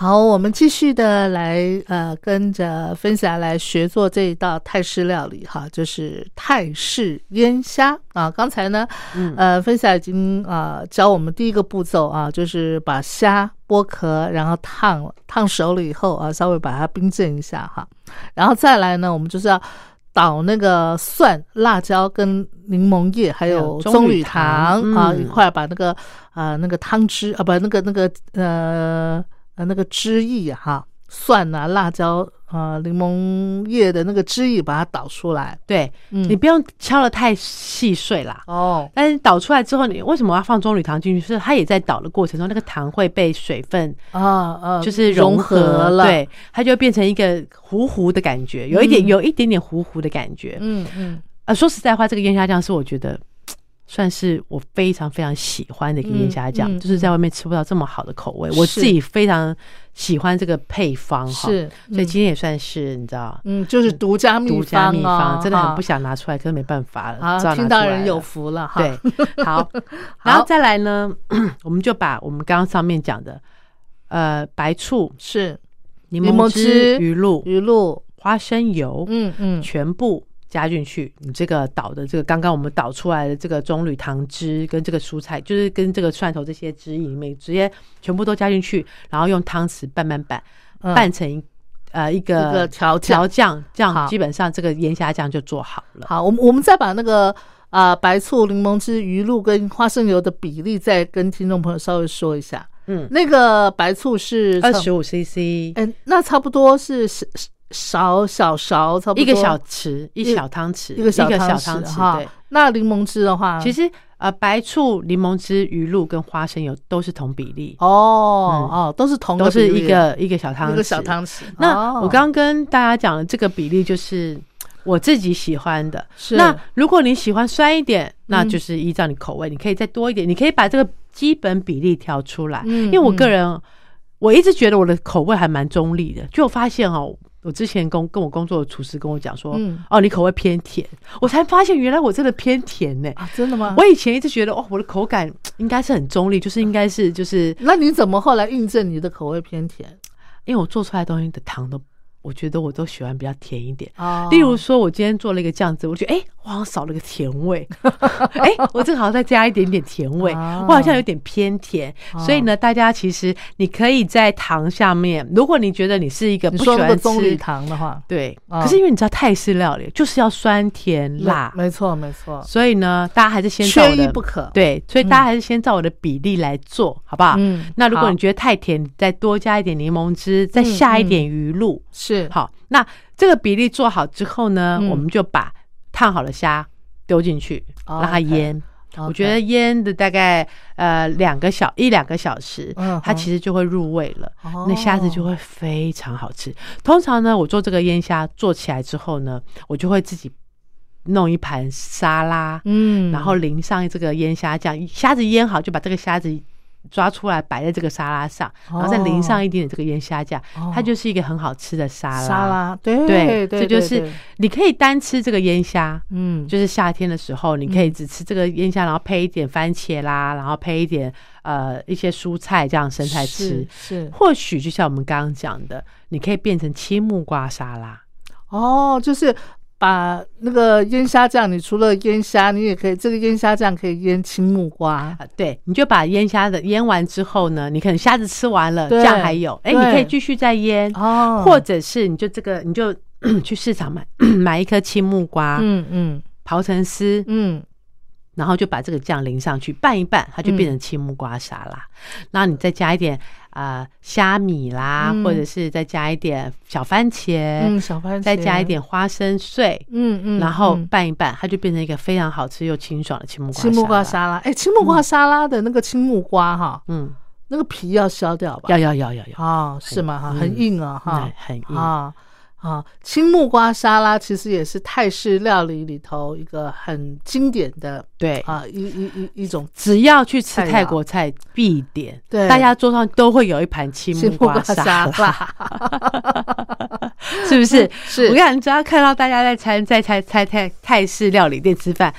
B: 好，我们继续的来呃，跟着分享来学做这一道泰式料理哈，就是泰式腌虾啊。刚才呢，
F: 嗯
B: 呃，分享已经啊、呃教我们第一个步骤啊，就是把虾剥壳，然后烫了，烫熟了以后啊，稍微把它冰镇一下哈，然后再来呢，我们就是要。倒那个蒜、辣椒跟柠檬叶，还有
F: 有棕
B: 棕榈
F: 榈糖
B: 糖啊，
F: 嗯
B: 一块把那个啊、那个汤汁啊，不，那个那个呃呃那个汁液啊哈，蒜啊、辣椒啊、柠檬叶的那个汁液，把它倒出来。
F: 对、
B: 嗯
F: 你不用敲的太细碎啦。
B: 哦，
F: 但是倒出来之后，你为什么要放棕榈糖进去？是它也在倒的过程中，那个糖会被水分
B: 啊啊，
F: 就是
B: 融
F: 合
B: 了。，
F: 对，它就会变成一个糊糊的感觉，有一点、
B: 嗯
F: 有一点点糊糊的感觉。
B: 嗯嗯
F: 呃，说实在话，这个烟虾酱是我觉得算是我非常非常喜欢的一个腌虾酱，
B: 嗯嗯
F: 就是在外面吃不到这么好的口味，我自己非常喜欢这个配方哈。
B: 是，
F: 所以
B: 嗯
F: 今天也算是你知道。
B: 嗯，就是独家秘
F: 独家秘
B: 方
F: 方真的很
B: 哦
F: 不想拿出来，可是没办法了，
B: 啊
F: 只好，拿
B: 听到人有福了哈。
F: 对，[LAUGHS] 好，然后再来呢，[CLEARS THROAT] 我们就把我们刚刚上面讲的，呃，白醋、
B: 是。
F: 柠
B: 柠檬
F: 汁鱼露、
B: 鱼露，
F: 花生油，
B: 嗯嗯，
F: 全部加进去。你这个倒的这个刚刚我们倒出来的这个棕榈糖汁跟这个蔬菜，就是跟这个蒜头这些汁液里面直接全部都加进去，然后用汤匙拌拌拌，
B: 嗯
F: 拌成一呃一个
B: 调酱
F: 调酱，这样基本上这个盐虾酱就做好了。
B: 好，我们我们再把那个啊、白醋、柠檬汁、鱼露跟花生油的比例再跟听众朋友稍微说一下。
F: 嗯，
B: 那个白醋是
F: 二十五 CC，
B: 哎，那差不多是勺小勺，差不多
F: 一个小匙，一小汤匙，
B: 一个小
F: 小
B: 汤
F: 汤匙。
B: 哈
F: 对，。
B: 那柠檬汁的话，
F: 其实呃，白醋、柠檬汁、鱼露跟花生油都是同比例，
B: 哦、哦，都是同
F: 都是一个一个小汤匙。
B: 一个小汤匙。
F: 那
B: 哦
F: 我刚刚跟大家讲的这个比例就是我自己喜欢的。
B: 是
F: 那如果你喜欢酸一点，那
B: 嗯
F: 就是依照你口味，你可以再多一点，你可以把这个基本比例调出来。
B: 嗯
F: 因为我个人，我一直觉得我的口味还蛮中立的，就我发现哦。我之前工跟我工作的厨师跟我讲说，
B: 嗯
F: 哦，你口味偏甜，我才发现原来我真的偏甜呢、
B: 啊，真的吗？
F: 我以前一直觉得，哦，我的口感应该是很中立，就是应该是就是，
B: 那你怎么后来印证你的口味偏甜？
F: 因为我做出来的东西的糖都，我觉得我都喜欢比较甜一点。
B: 哦
F: 例如说，我今天做了一个酱汁，我觉得哎、我好像少了个甜味，[LAUGHS] 哎、我正好再加一点点甜味，
B: 哦
F: 我好像有点偏甜。所以呢，大家其实你可以在糖下面，如果你觉得你是一个不喜欢吃。
B: 糖的话，
F: 对，
B: 哦
F: 可是因为你知道泰式料理就是要酸甜辣，
B: 没错没错，
F: 所以呢，大家还是先照我的
B: 缺一不可。
F: 对，所以大家还是先照我的比例来做，好不好？
B: 嗯
F: 那如果你觉得太甜，你再多加一点柠檬汁，再下一点鱼露。
B: 是。
F: 好，那这个比例做好之后呢，
B: 嗯。
F: 我们就把烫好的虾丢进去，
B: 哦
F: 让它
B: OK
F: 腌。我觉得腌的大概呃两个小一两个小时，
B: 嗯
F: 它其实就会入味了，
B: 哦。
F: 那虾子就会非常好吃。通常呢，我做这个腌虾做起来之后呢，我就会自己弄一盘沙拉，
B: 嗯。
F: 然后淋上这个腌虾酱，虾子腌好就把这个虾子抓出来摆在这个沙拉上，然后再淋上一点点这个腌虾酱，
B: 哦
F: 它就是一个很好吃的沙拉。
B: 沙拉，对
F: 对，
B: 对，
F: 这就是你可以单吃这个腌虾，
B: 嗯，
F: 就是夏天的时候，你可以只吃这个腌虾，然后配一点番茄啦，然后配一点呃一些蔬菜这样生菜吃
B: 是。是
F: 或许就像我们刚刚讲的，你可以变成青木瓜沙拉。
B: 哦，就是把那个腌虾酱，你除了腌虾，你也可以这个腌虾酱可以腌青木瓜，
F: 啊，对，你就把腌虾的腌完之后呢，你可能虾子吃完了，
B: 对
F: 酱还有，哎，你可以继续再腌，
B: 哦，
F: 或者是你就这个你就 [COUGHS] 去市场买买一颗青木瓜，
B: 嗯嗯。
F: 刨成丝，
B: 嗯，
F: 然后就把这个酱淋上去拌一拌，它就变成青木瓜沙拉。然后你再加一点啊、呃虾米啦，
B: 嗯
F: 或者是再加一点小番茄，
B: 嗯，小番茄，
F: 再加一，点花生碎。
B: 嗯嗯，
F: 然后
B: 嗯
F: 拌一拌，它就变成一个非常好吃又清爽的青木瓜
B: 青木瓜
F: 沙拉。
B: 哎，青木瓜沙拉的那个青木瓜哈，
F: 嗯，
B: 那个皮要削掉吧？
F: 要要要要要，
B: 啊，是吗？哈，
F: 嗯
B: 很硬啊，哈
F: 嗯，很硬
B: 啊啊，青木瓜沙拉其实也是泰式料理里头一个很经典的
F: 对。
B: 啊一一一一种
F: 只要去吃泰国菜必点，
B: 对
F: 大家桌上都会有一盘青
B: 青木瓜
F: 沙
B: 沙
F: 拉，是不是？
B: 是
F: 我跟你讲，只要看到大家在餐在餐餐泰泰式料理店吃饭，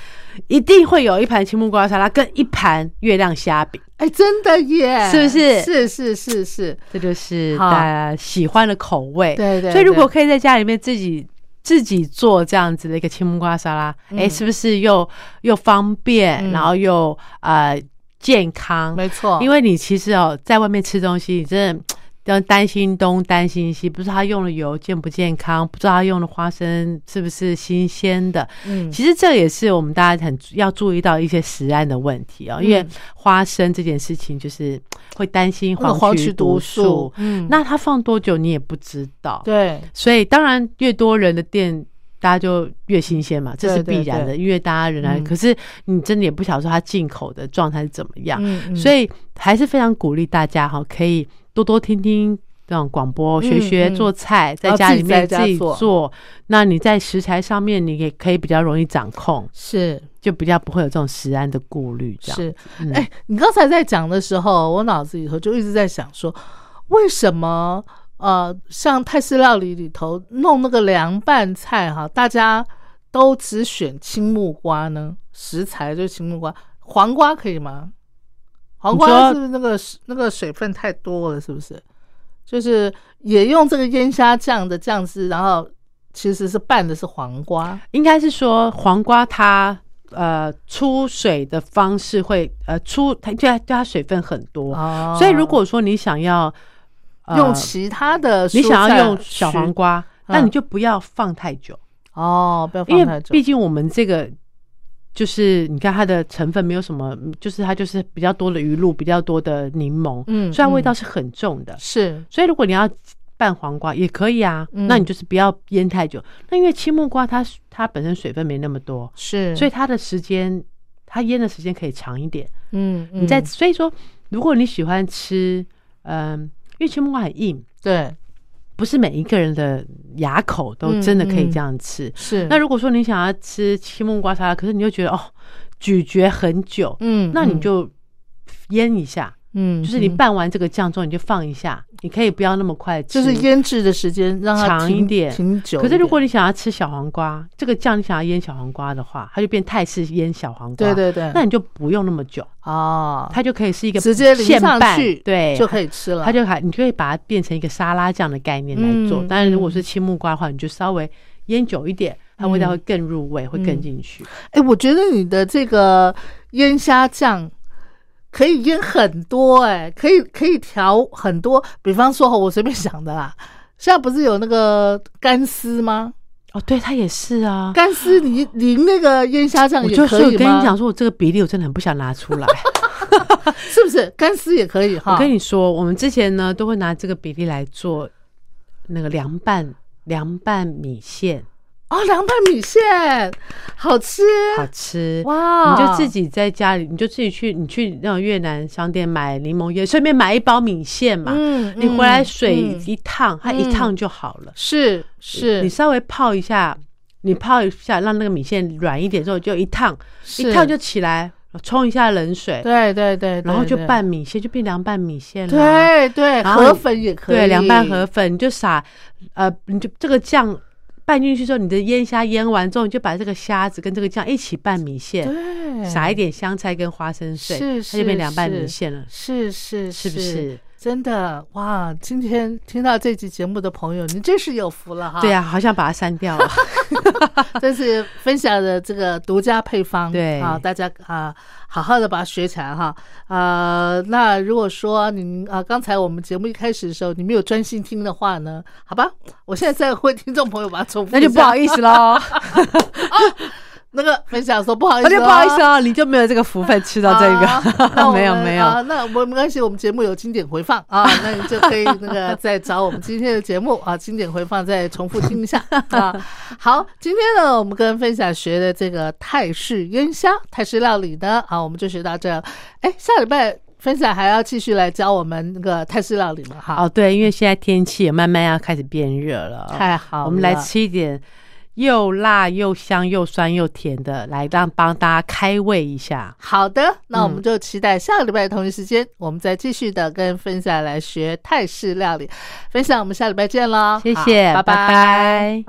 F: 一定会有一盘青木瓜沙拉跟一盘月亮虾饼，
B: 哎，真的耶，
F: 是不是？
B: 是是是是，
F: 这就是大家喜欢的口味。
B: 对对
F: 所以如果可以在家里面自己自己做这样子的一个青木瓜沙拉，哎、是不是又又方便，
B: 嗯。
F: 然后又呃健康？
B: 没错，
F: 因为你其实哦，在外面吃东西，你真的要担心东担心西，不知道他用的油健不健康，不知道他用的花生是不是新鲜的。
B: 嗯
F: 其实这也是我们大家很要注意到一些食安的问题哦，因为花生这件事情就是会担心
B: 那个黄
F: 曲
B: 曲毒
F: 素
B: 素，，嗯，
F: 那它放多久你也不知道。
B: 对
F: 所以当然越多人的店。大家就越新鲜嘛，这是必然的，
B: 对。
F: 因为大家仍然，
B: 嗯。
F: 可是你真的也不晓得说它进口的状态是怎么样，
B: 嗯嗯。
F: 所以还是非常鼓励大家哈，可以多多听听这种广播，学学
B: 嗯
F: 做菜，在家里面自己
B: 家做。
F: 做。那你在食材上面，你也可以比较容易掌控，
B: 是。
F: 就比较不会有这种食安的顾虑。这样，
B: 是，
F: 嗯。
B: 哎、你刚才在讲的时候，我脑子里头就一直在想说，为什么呃，像泰式料理里头弄那个凉拌菜哈，大家都只选青木瓜呢？食材就是青木瓜，黄瓜可以吗？黄瓜是不是那个那个水分太多了？是不是？就是也用这个腌虾酱的酱汁，然后其实是拌的是黄瓜，
F: 应该是说黄瓜它呃出水的方式会呃出它对它对它水分很多，
B: 哦
F: 所以如果说你想要、呃
B: 用其他的
F: 你想要用小黄瓜，
B: 嗯
F: 那你就不要放太久。
B: 哦，不要放太久。
F: 毕竟我们这个就是你看它的成分没有什么，就是它就是比较多的鱼露，比较多的柠檬，
B: 嗯
F: 所以它味道
B: 嗯
F: 是很重的。
B: 是
F: 所以如果你要拌黄瓜也可以啊，
B: 嗯
F: 那你就是不要腌太久。那因为青木瓜它它本身水分没那么多，
B: 是，
F: 所以它的时间它腌的时间可以长一点。
B: 嗯，
F: 你在
B: 嗯
F: 所以说，如果你喜欢吃，嗯，因为青木瓜很硬，
B: 对。
F: 不是每一个人的牙口都真的可以这样吃。
B: 是。
F: 那如果说你想要吃青木瓜沙拉，可是你又觉得哦咀嚼很久，
B: 嗯，嗯
F: 那你就腌一下，
B: 嗯，
F: 就是你
B: 嗯
F: 拌完这个酱之后你就放一下，你可以不要那么快吃，
B: 就是。腌制的时间让它
F: 长一点
B: 挺久。
F: 可是如果你想要吃小黄瓜，这个酱你想要腌小黄瓜的话，它就变泰式腌小黄瓜。
B: 对对对，
F: 那你就不用那么久，
B: 哦，
F: 它就可以是一个
B: 直接淋
F: 现拌
B: 上去，
F: 对，
B: 就可以吃了。
F: 它就还你就可以把它变成一个沙拉酱的概念来做。
B: 嗯
F: 当然，如果是青木瓜的话，你就稍微腌久一点，它味道会更入味，会
B: 嗯
F: 更进去。
B: 哎，我觉得你的这个腌虾酱可以腌很多，哎，可以可以调很多。比方说，我随便想的啦，现在不是有那个干丝吗？
F: 哦，对，它也是啊。
B: 干丝你淋那个腌虾酱也
F: 我就
B: 可以吗？
F: 是跟你讲说，我这个比例我真的很不想拿出来。[LAUGHS]
B: 是不是干丝也可以哈？
F: 我跟你说，我们之前呢都会拿这个比例来做那个凉拌凉拌米线，
B: 哦，凉拌米线好吃
F: 好吃。
B: 哇！
F: 你就自己在家里，你就自己去，你去那种越南商店买柠檬叶，顺便买一包米线嘛。
B: 嗯
F: 你回来
B: 嗯
F: 水
B: 嗯
F: 一烫，它一烫就好了。
B: 是是
F: 你稍微泡一下，你泡一下，让那个米线软一点之后，就一烫，一烫就起来，冲一下冷水，
B: 对对对，
F: 然后就拌米线，就变凉拌米线了。
B: 对对，河粉也可以，
F: 对，凉拌河粉，你就撒，呃，你就这个酱拌进去之后，你的腌虾腌完之后，你就把这个虾子跟这个酱一起拌米线，
B: 对，
F: 撒一点香菜跟花生碎，
B: 是
F: 它就变凉拌米线了，
B: 是是
F: 是不是？
B: 真的哇！今天听到这期节目的朋友，你真是有福了哈！
F: 对啊，好想把它删掉了。[LAUGHS]
B: 这是分享的这个独家配方，
F: 对
B: 啊，大家啊好好的把它学起来哈。呃，那如果说您啊刚才我们节目一开始的时候你没有专心听的话呢，好吧，我现在再为听众朋友把它重复，
F: 那就不好意思喽，[LAUGHS]
B: 那个分享说不好意思、
F: 那就不好意思。啊，你就没有这个福分吃到这个，[LAUGHS] 没有没有。
B: 啊，那我没关系，我们节目有经典回放啊，[LAUGHS] 那你就可以那个再找我们今天的节目啊，经典回放再重复听一下 [LAUGHS] 啊。好，今天呢，我们跟分享学的这个泰式烟虾、泰式料理呢，啊，我们就学到这。哎，下礼拜分享还要继续来教我们那个泰式料理嘛？哈，
F: 哦，对，因为现在天气也慢慢要开始变热了，
B: 太好了，
F: 我们来吃一点又辣又香又酸又甜的，来让帮大家开胃一下。
B: 好的，那我们
F: 嗯
B: 就期待下个礼拜的同一时间，我们再继续的跟分享来学泰式料理。分享，我们下礼拜见喽，好
F: 谢谢，
B: 拜
F: 拜拜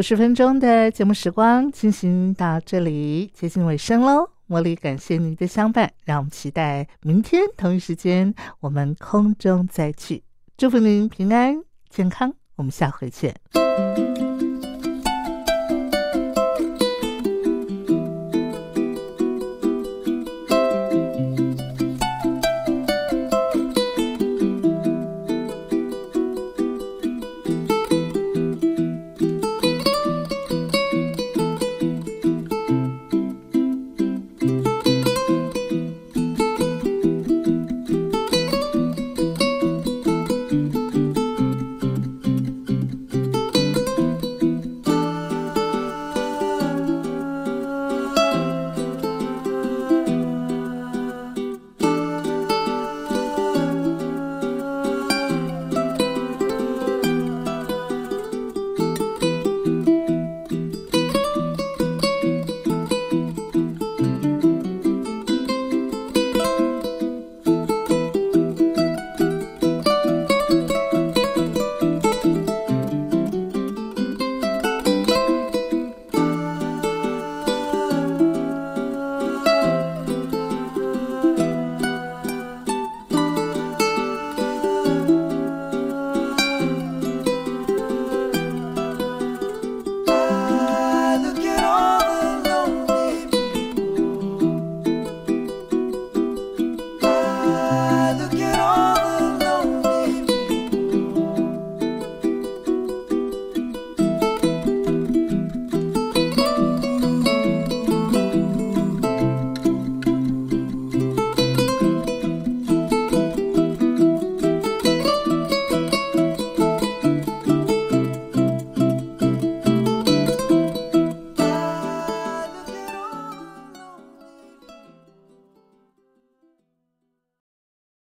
B: 五十分钟的节目时光进行到这里，接近尾声喽。茉莉，感谢您的相伴，让我们期待明天同一时间我们空中再聚。祝福您平安健康，我们下回见。